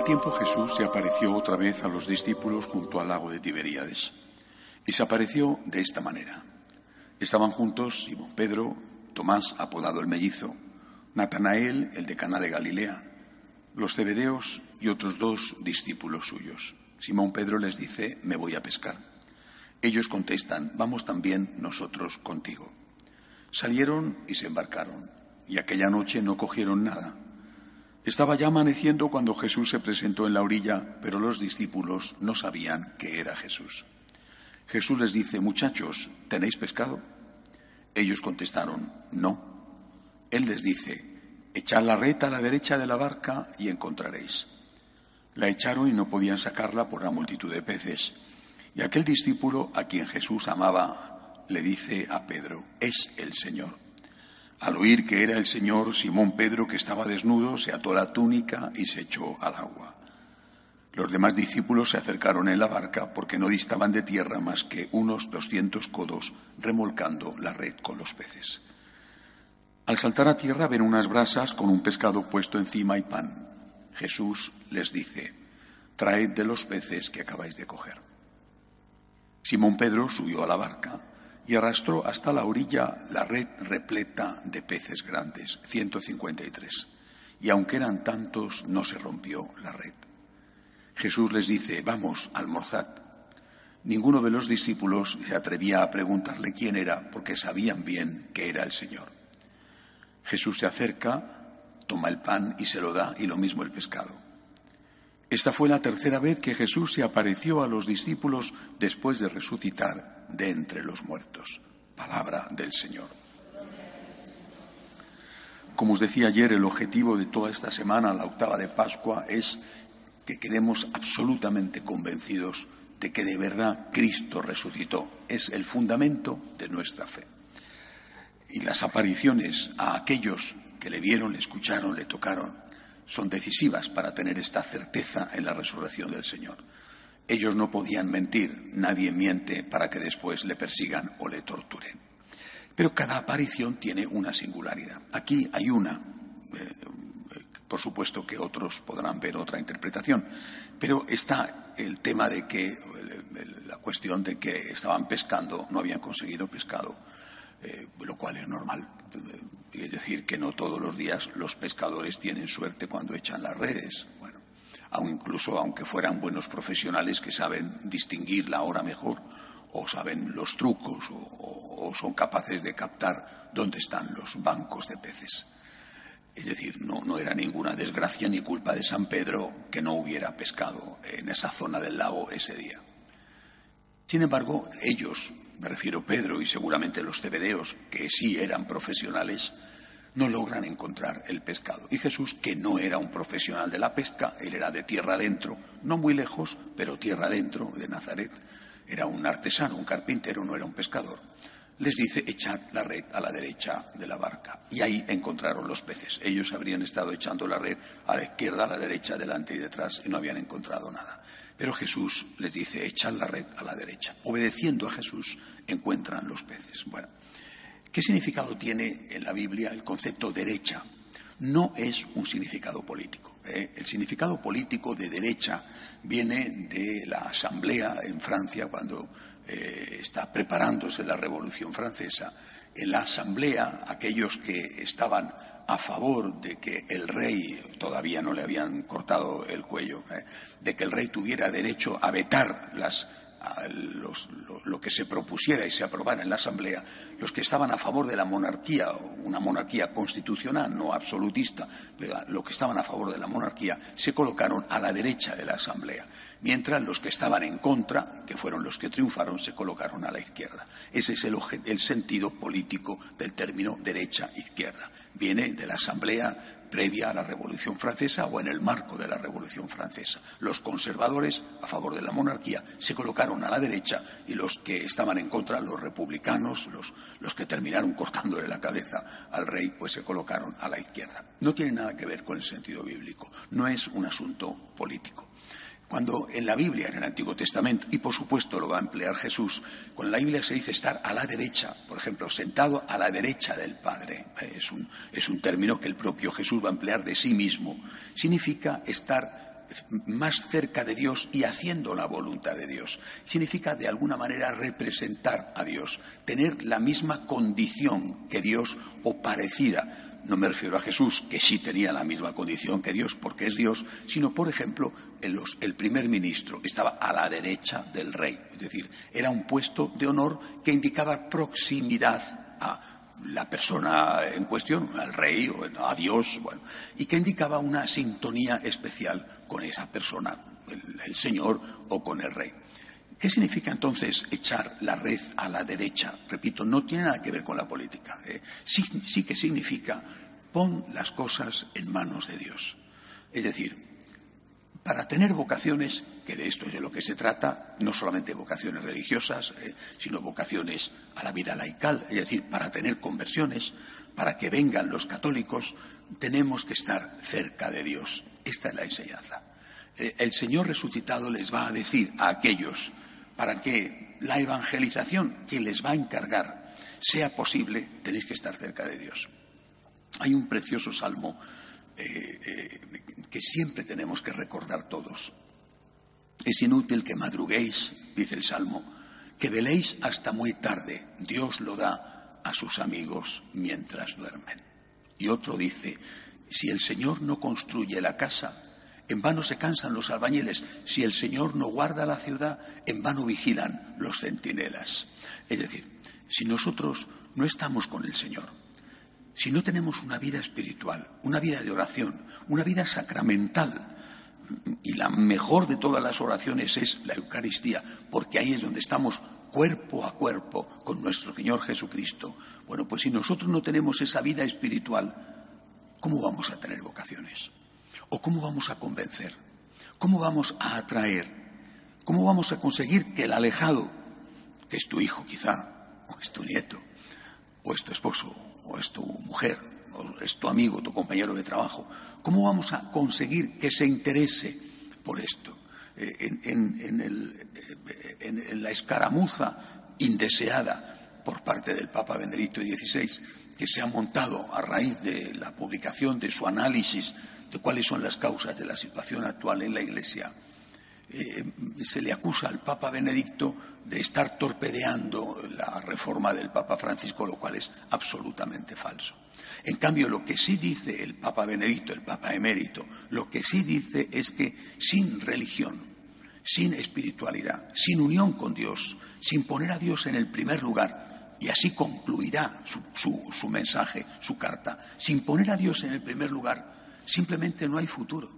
Aquel tiempo Jesús se apareció otra vez a los discípulos junto al lago de Tiberíades. Y se apareció de esta manera. Estaban juntos Simón Pedro, Tomás, apodado el mellizo, Natanael, el de Cana de Galilea, los cebedeos y otros dos discípulos suyos. Simón Pedro les dice, me voy a pescar. Ellos contestan, vamos también nosotros contigo. Salieron y se embarcaron, y aquella noche no cogieron nada. Estaba ya amaneciendo cuando Jesús se presentó en la orilla, pero los discípulos no sabían que era Jesús. Jesús les dice, muchachos, ¿tenéis pescado? Ellos contestaron, no. Él les dice, echad la red a la derecha de la barca y encontraréis. La echaron y no podían sacarla por la multitud de peces. Y aquel discípulo a quien Jesús amaba le dice a Pedro, es el Señor. Al oír que era el Señor, Simón Pedro, que estaba desnudo, se ató la túnica y se echó al agua. Los demás discípulos se acercaron en la barca porque no distaban de tierra más que unos doscientos codos remolcando la red con los peces. Al saltar a tierra ven unas brasas con un pescado puesto encima y pan. Jesús les dice, traed de los peces que acabáis de coger. Simón Pedro subió a la barca y arrastró hasta la orilla la red repleta de peces grandes, 153. Y aunque eran tantos, no se rompió la red. Jesús les dice, vamos, almorzad. Ninguno de los discípulos se atrevía a preguntarle quién era, porque sabían bien que era el Señor. Jesús se acerca, toma el pan y se lo da, y lo mismo el pescado. Esta fue la tercera vez que Jesús se apareció a los discípulos después de resucitar de entre los muertos. Palabra del Señor. Como os decía ayer, el objetivo de toda esta semana, la octava de Pascua, es que quedemos absolutamente convencidos de que de verdad Cristo resucitó. Es el fundamento de nuestra fe y las apariciones a aquellos que le vieron, le escucharon, le tocaron, son decisivas para tener esta certeza en la resurrección del Señor. Ellos no podían mentir, nadie miente para que después le persigan o le torturen. Pero cada aparición tiene una singularidad. Aquí hay una, eh, por supuesto que otros podrán ver otra interpretación, pero está el tema de que, la cuestión de que estaban pescando, no habían conseguido pescado eh, lo cual es normal. Es decir, que no todos los días los pescadores tienen suerte cuando echan las redes. Bueno, aun incluso aunque fueran buenos profesionales que saben distinguir la hora mejor, o saben los trucos, o, son capaces de captar dónde están los bancos de peces. Es decir, no, no, era ninguna desgracia ni culpa de San Pedro que no hubiera pescado en esa zona del lago ese día. Sin embargo, ellos, me refiero Pedro y seguramente los cebedeos, que sí eran profesionales, no logran encontrar el pescado. Y Jesús, que no era un profesional de la pesca, él era de tierra adentro, no muy lejos, pero tierra adentro, de Nazaret, era un artesano, un carpintero, no era un pescador, les dice, echad la red a la derecha de la barca. Y ahí encontraron los peces. Ellos habrían estado echando la red a la izquierda, a la derecha, delante y detrás, y no habían encontrado nada. Pero Jesús les dice, echad la red a la derecha. Obedeciendo a Jesús encuentran los peces. Bueno, ¿qué significado tiene en la Biblia el concepto derecha? No es un significado político. ¿eh? El significado político de derecha viene de la Asamblea en Francia cuando eh, está preparándose la Revolución Francesa. En la Asamblea, aquellos que estaban a favor de que el rey, todavía no le habían cortado el cuello, eh, de que el rey tuviera derecho a vetar las lo, que se propusiera y se aprobara en la Asamblea, los que estaban a favor de la monarquía, una monarquía constitucional, no absolutista, pero los que estaban a favor de la monarquía, se colocaron a la derecha de la Asamblea, mientras los que estaban en contra, que fueron los que triunfaron, se colocaron a la izquierda. Ese es el, sentido político del término derecha-izquierda. Viene de la Asamblea previa a la Revolución Francesa o en el marco de la Revolución Francesa. Los conservadores, a favor de la monarquía, se colocaron a la derecha y los que estaban en contra, los republicanos, los, que terminaron cortándole la cabeza al rey, pues se colocaron a la izquierda. No tiene nada que ver con el sentido bíblico, no es un asunto político. Cuando en la Biblia, en el Antiguo Testamento, y por supuesto lo va a emplear Jesús, en la Biblia se dice estar a la derecha, por ejemplo, sentado a la derecha del Padre, es un, es un término que el propio Jesús va a emplear de sí mismo, significa estar más cerca de Dios y haciendo la voluntad de Dios. Significa de alguna manera representar a Dios, tener la misma condición que Dios o parecida no me refiero a Jesús, que sí tenía la misma condición que Dios, porque es Dios, sino, por ejemplo, el primer ministro estaba a la derecha del rey. Es decir, era un puesto de honor que indicaba proximidad a la persona en cuestión, al rey o a Dios, y que indicaba una sintonía especial con esa persona, el, Señor o con el rey. ¿Qué significa entonces echar la red a la derecha? Repito, no tiene nada que ver con la política. ¿eh? Sí, que significa pon las cosas en manos de Dios. Es decir, para tener vocaciones, que de esto es de lo que se trata, no solamente vocaciones religiosas, ¿eh? sino vocaciones a la vida laical, es decir, para tener conversiones, para que vengan los católicos, tenemos que estar cerca de Dios. Esta es la enseñanza. Eh, el Señor resucitado les va a decir a aquellos para que la evangelización que les va a encargar sea posible, tenéis que estar cerca de Dios. Hay un precioso salmo eh, eh, que siempre tenemos que recordar todos. Es inútil que madruguéis, dice el salmo, que veléis hasta muy tarde. Dios lo da a sus amigos mientras duermen. Y otro dice, si el Señor no construye la casa, en vano se cansan los albañiles. Si el Señor no guarda la ciudad, en vano vigilan los centinelas. Es decir, si nosotros no estamos con el Señor, si no tenemos una vida espiritual, una vida de oración, una vida sacramental, y la mejor de todas las oraciones es la Eucaristía, porque ahí es donde estamos cuerpo a cuerpo con nuestro Señor Jesucristo. Bueno, pues si nosotros no tenemos esa vida espiritual, ¿cómo vamos a tener vocaciones? ¿O cómo vamos a convencer? ¿Cómo vamos a atraer? ¿Cómo vamos a conseguir que el alejado, que es tu hijo quizá, o es tu nieto, o es tu esposo, o es tu mujer, o es tu amigo, tu compañero de trabajo, cómo vamos a conseguir que se interese por esto? Eh, en, eh, en la escaramuza indeseada por parte del Papa Benedicto XVI, que se ha montado a raíz de la publicación de su análisis de cuáles son las causas de la situación actual en la Iglesia. Eh, se le acusa al Papa Benedicto de estar torpedeando la reforma del Papa Francisco, lo cual es absolutamente falso. En cambio, lo que sí dice el Papa Benedicto, el Papa emérito, lo que sí dice es que sin religión, sin espiritualidad, sin unión con Dios, sin poner a Dios en el primer lugar, y así concluirá su mensaje, su carta, sin poner a Dios en el primer lugar, Simplemente no hay futuro.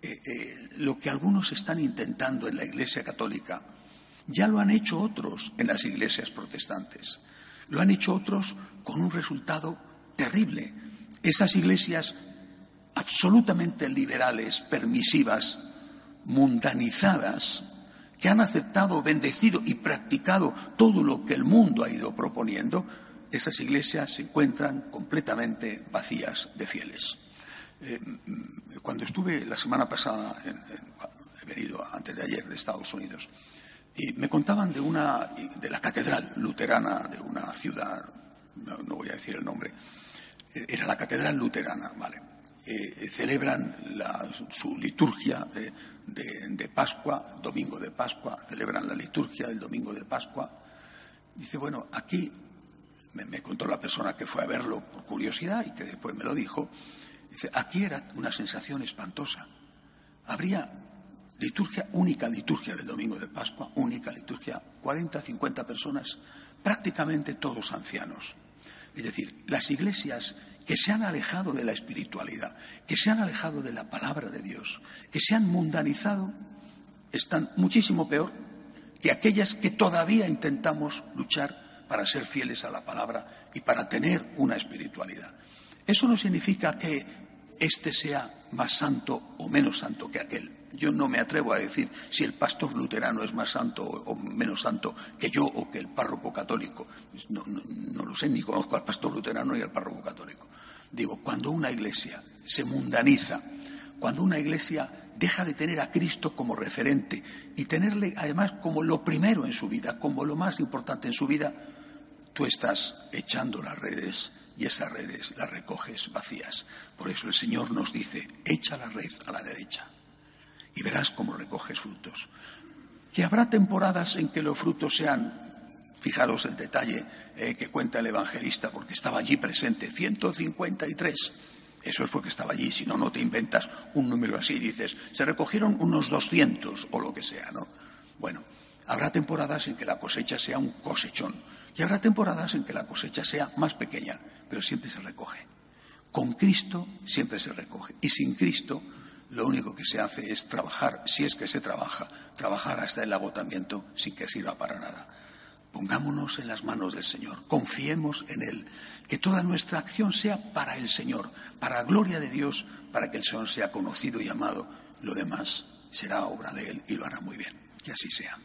Eh, eh, lo que algunos están intentando en la Iglesia Católica, ya lo han hecho otros en las iglesias protestantes. Lo han hecho otros con un resultado terrible. Esas iglesias absolutamente liberales, permisivas, mundanizadas, que han aceptado, bendecido y practicado todo lo que el mundo ha ido proponiendo, esas iglesias se encuentran completamente vacías de fieles. Eh, cuando estuve la semana pasada, he venido antes de ayer de Estados Unidos, y me contaban de una, de la catedral luterana de una ciudad, no, voy a decir el nombre, eh, era la catedral luterana, ¿vale? Eh, celebran su liturgia de, Pascua, domingo de Pascua, celebran la liturgia del domingo de Pascua. Dice, bueno, aquí me contó la persona que fue a verlo por curiosidad y que después me lo dijo, Aquí era una sensación espantosa. Habría liturgia, única liturgia del domingo de Pascua, única liturgia, 40, 50 personas, prácticamente todos ancianos. Es decir, las iglesias que se han alejado de la espiritualidad, que se han alejado de la palabra de Dios, que se han mundanizado, están muchísimo peor que aquellas que todavía intentamos luchar para ser fieles a la palabra y para tener una espiritualidad. Eso no significa que éste sea más santo o menos santo que aquel. Yo no me atrevo a decir si el pastor luterano es más santo o menos santo que yo o que el párroco católico. No, no, lo sé, ni conozco al pastor luterano ni al párroco católico. Digo, cuando una iglesia se mundaniza, cuando una iglesia deja de tener a Cristo como referente y tenerle además como lo primero en su vida, como lo más importante en su vida, tú estás echando las redes y esas redes las recoges vacías. Por eso el Señor nos dice, echa la red a la derecha y verás cómo recoges frutos. Que habrá temporadas en que los frutos sean, fijaros el detalle eh, que cuenta el evangelista, porque estaba allí presente, 153. Eso es porque estaba allí, si no, no te inventas un número así dices, se recogieron unos 200 o lo que sea, ¿no? Bueno, habrá temporadas en que la cosecha sea un cosechón y habrá temporadas en que la cosecha sea más pequeña, pero siempre se recoge. Con Cristo siempre se recoge y sin Cristo lo único que se hace es trabajar, si es que se trabaja, trabajar hasta el agotamiento sin que sirva para nada. Pongámonos en las manos del Señor, confiemos en Él, que toda nuestra acción sea para el Señor, para la gloria de Dios, para que el Señor sea conocido y amado. Lo demás será obra de Él y lo hará muy bien. Que así sea.